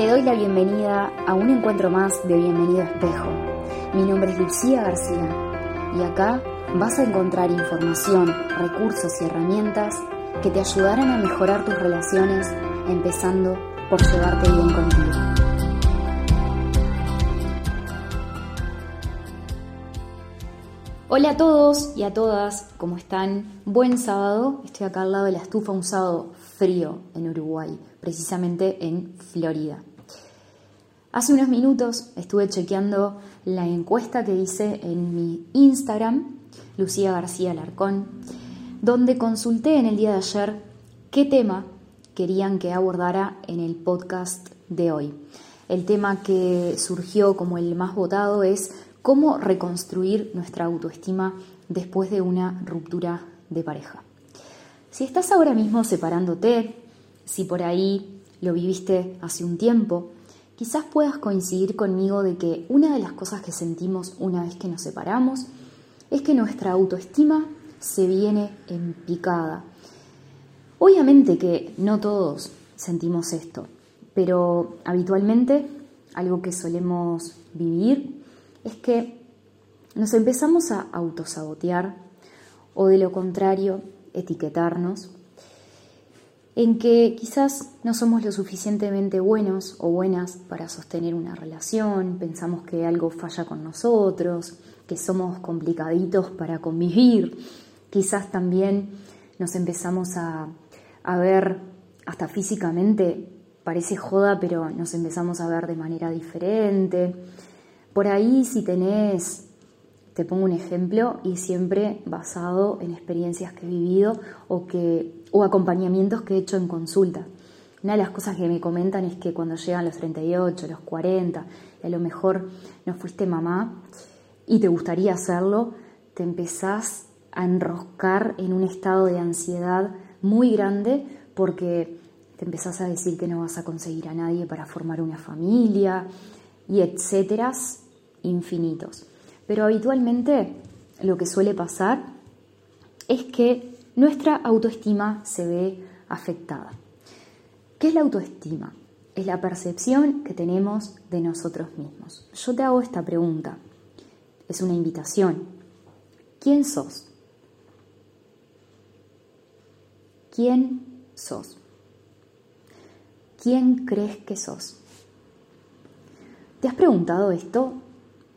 Te doy la bienvenida a un encuentro más de Bienvenido Espejo. Mi nombre es Lucía García y acá vas a encontrar información, recursos y herramientas que te ayudarán a mejorar tus relaciones, empezando por llevarte bien contigo. Hola a todos y a todas, ¿cómo están? Buen sábado, estoy acá al lado de la estufa, un sábado frío en Uruguay, precisamente en Florida. Hace unos minutos estuve chequeando la encuesta que hice en mi Instagram, Lucía García Larcón, donde consulté en el día de ayer qué tema querían que abordara en el podcast de hoy. El tema que surgió como el más votado es cómo reconstruir nuestra autoestima después de una ruptura de pareja. Si estás ahora mismo separándote, si por ahí lo viviste hace un tiempo, quizás puedas coincidir conmigo de que una de las cosas que sentimos una vez que nos separamos es que nuestra autoestima se viene en picada. Obviamente que no todos sentimos esto, pero habitualmente algo que solemos vivir es que nos empezamos a autosabotear o de lo contrario etiquetarnos en que quizás no somos lo suficientemente buenos o buenas para sostener una relación, pensamos que algo falla con nosotros, que somos complicaditos para convivir, quizás también nos empezamos a, a ver hasta físicamente, parece joda, pero nos empezamos a ver de manera diferente. Por ahí si tenés te pongo un ejemplo y siempre basado en experiencias que he vivido o, que, o acompañamientos que he hecho en consulta. Una de las cosas que me comentan es que cuando llegan los 38, los 40, y a lo mejor no fuiste mamá y te gustaría hacerlo, te empezás a enroscar en un estado de ansiedad muy grande porque te empezás a decir que no vas a conseguir a nadie para formar una familia y etcétera infinitos. Pero habitualmente lo que suele pasar es que nuestra autoestima se ve afectada. ¿Qué es la autoestima? Es la percepción que tenemos de nosotros mismos. Yo te hago esta pregunta. Es una invitación. ¿Quién sos? ¿Quién sos? ¿Quién crees que sos? ¿Te has preguntado esto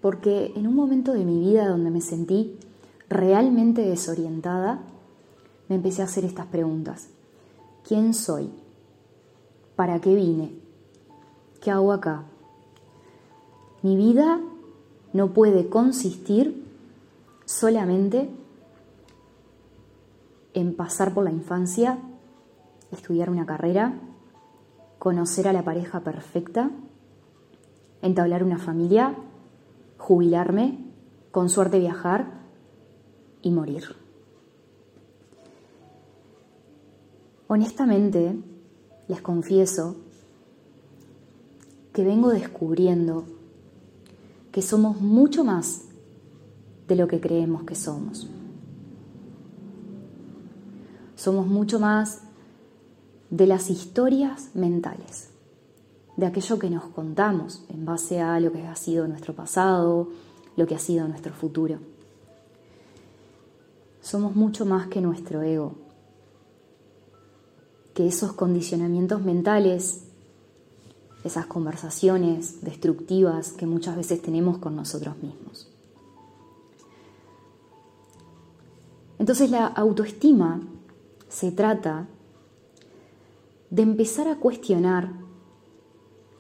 porque en un momento de mi vida donde me sentí realmente desorientada, me empecé a hacer estas preguntas. ¿Quién soy? ¿Para qué vine? ¿Qué hago acá? Mi vida no puede consistir solamente en pasar por la infancia, estudiar una carrera, conocer a la pareja perfecta, entablar una familia jubilarme, con suerte viajar y morir. Honestamente, les confieso que vengo descubriendo que somos mucho más de lo que creemos que somos. Somos mucho más de las historias mentales de aquello que nos contamos en base a lo que ha sido nuestro pasado, lo que ha sido nuestro futuro. Somos mucho más que nuestro ego, que esos condicionamientos mentales, esas conversaciones destructivas que muchas veces tenemos con nosotros mismos. Entonces la autoestima se trata de empezar a cuestionar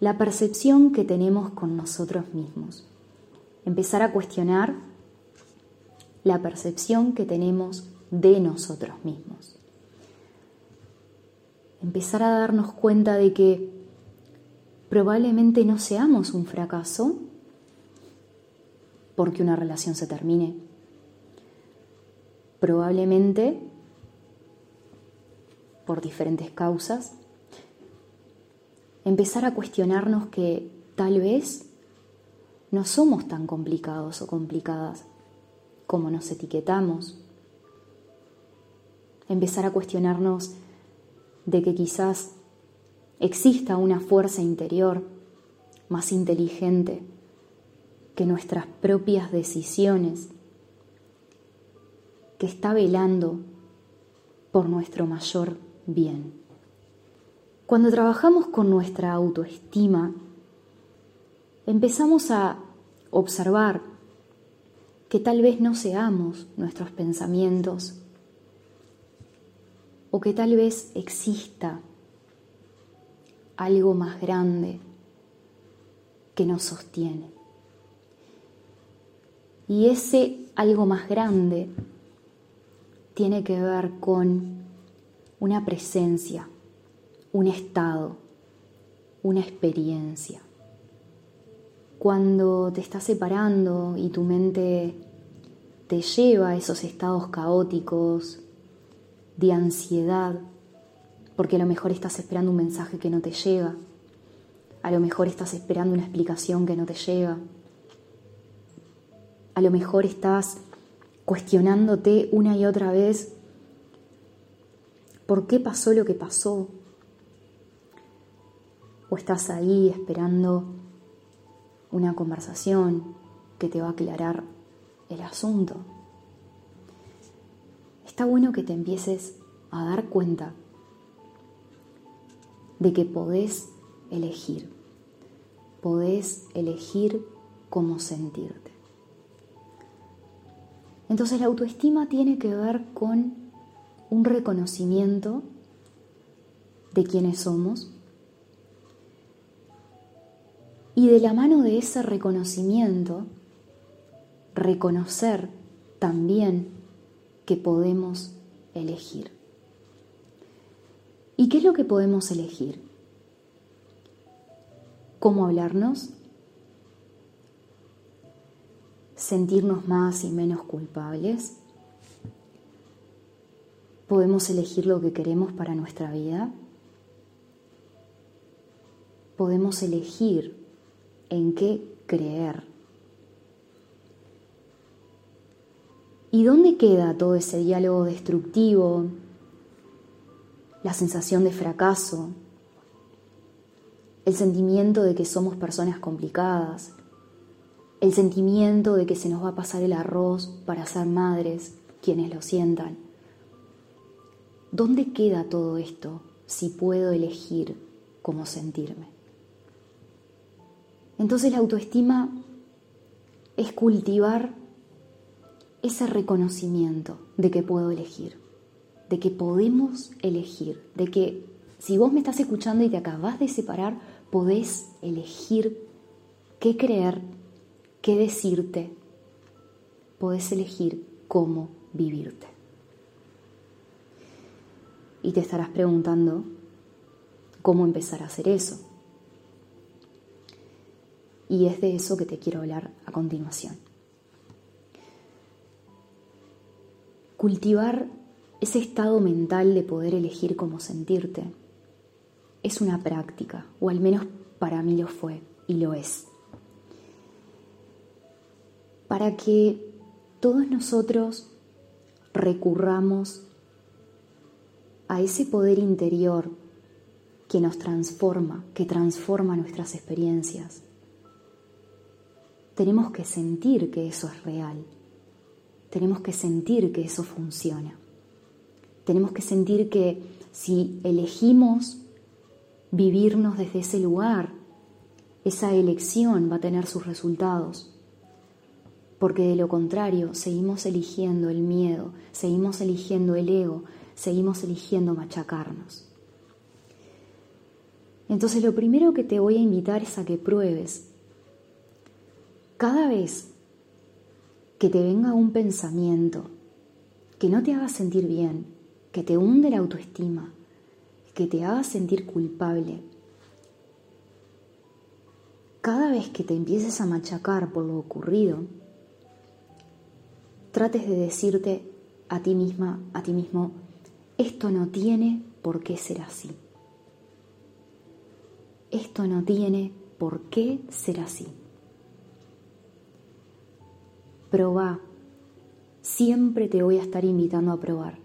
la percepción que tenemos con nosotros mismos. Empezar a cuestionar la percepción que tenemos de nosotros mismos. Empezar a darnos cuenta de que probablemente no seamos un fracaso porque una relación se termine. Probablemente por diferentes causas empezar a cuestionarnos que tal vez no somos tan complicados o complicadas como nos etiquetamos. Empezar a cuestionarnos de que quizás exista una fuerza interior más inteligente que nuestras propias decisiones, que está velando por nuestro mayor bien. Cuando trabajamos con nuestra autoestima, empezamos a observar que tal vez no seamos nuestros pensamientos o que tal vez exista algo más grande que nos sostiene. Y ese algo más grande tiene que ver con una presencia, un estado, una experiencia. Cuando te estás separando y tu mente te lleva a esos estados caóticos de ansiedad, porque a lo mejor estás esperando un mensaje que no te llega, a lo mejor estás esperando una explicación que no te llega, a lo mejor estás cuestionándote una y otra vez por qué pasó lo que pasó, o estás ahí esperando una conversación que te va a aclarar el asunto. Está bueno que te empieces a dar cuenta de que podés elegir, podés elegir cómo sentirte. Entonces la autoestima tiene que ver con un reconocimiento de quiénes somos, y de la mano de ese reconocimiento, reconocer también que podemos elegir. ¿Y qué es lo que podemos elegir? ¿Cómo hablarnos? ¿Sentirnos más y menos culpables? ¿Podemos elegir lo que queremos para nuestra vida? ¿Podemos elegir en qué creer. ¿Y dónde queda todo ese diálogo destructivo, la sensación de fracaso, el sentimiento de que somos personas complicadas, el sentimiento de que se nos va a pasar el arroz para ser madres, quienes lo sientan? ¿Dónde queda todo esto si puedo elegir cómo sentirme? Entonces la autoestima es cultivar ese reconocimiento de que puedo elegir, de que podemos elegir, de que si vos me estás escuchando y te acabas de separar, podés elegir qué creer, qué decirte, podés elegir cómo vivirte. Y te estarás preguntando cómo empezar a hacer eso. Y es de eso que te quiero hablar a continuación. Cultivar ese estado mental de poder elegir cómo sentirte es una práctica, o al menos para mí lo fue y lo es. Para que todos nosotros recurramos a ese poder interior que nos transforma, que transforma nuestras experiencias, tenemos que sentir que eso es real. Tenemos que sentir que eso funciona. Tenemos que sentir que si elegimos vivirnos desde ese lugar, esa elección va a tener sus resultados. Porque de lo contrario, seguimos eligiendo el miedo, seguimos eligiendo el ego, seguimos eligiendo machacarnos. Entonces lo primero que te voy a invitar es a que pruebes cada vez que te venga un pensamiento que no te haga sentir bien, que te hunde la autoestima, que te haga sentir culpable, cada vez que te empieces a machacar por lo ocurrido, trates de decirte a ti misma, a ti mismo, esto no tiene por qué ser así. Esto no tiene por qué ser así. Proba. Siempre te voy a estar invitando a probar.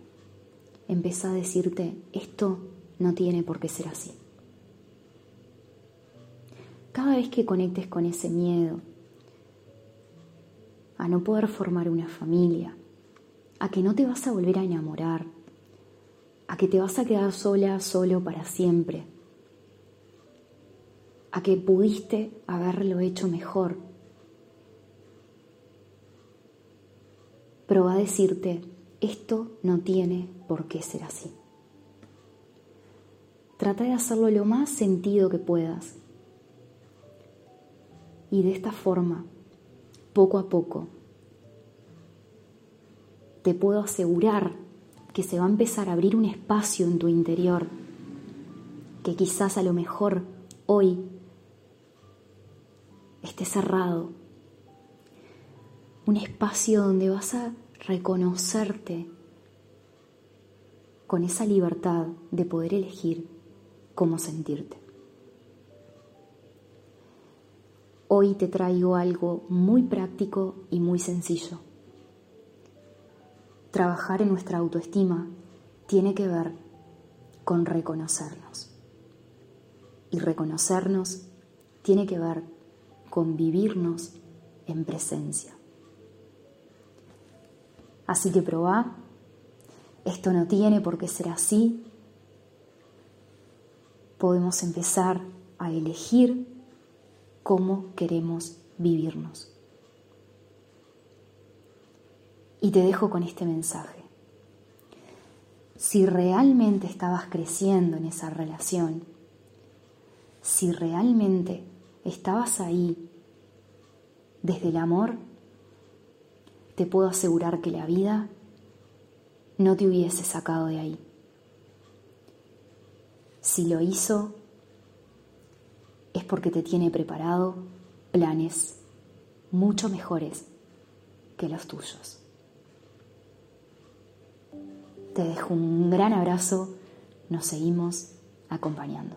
Empieza a decirte, esto no tiene por qué ser así. cada vez que conectes con ese miedo a no poder formar una familia, a que no te vas a volver a enamorar, a que te vas a quedar sola, solo para siempre, a que pudiste haberlo hecho mejor. Pero va a decirte, esto no tiene por qué ser así. Trata de hacerlo lo más sentido que puedas. Y de esta forma, poco a poco, te puedo asegurar que se va a empezar a abrir un espacio en tu interior que quizás a lo mejor hoy esté cerrado. Un espacio donde vas a reconocerte con esa libertad de poder elegir cómo sentirte. Hoy te traigo algo muy práctico y muy sencillo. Trabajar en nuestra autoestima tiene que ver con reconocernos. Y reconocernos tiene que ver con vivirnos en presencia. Así que probá, esto no tiene por qué ser así, podemos empezar a elegir cómo queremos vivirnos. Y te dejo con este mensaje. Si realmente estabas creciendo en esa relación, si realmente estabas ahí desde el amor, te puedo asegurar que la vida no te hubiese sacado de ahí. Si lo hizo, es porque te tiene preparado planes mucho mejores que los tuyos. Te dejo un gran abrazo, nos seguimos acompañando.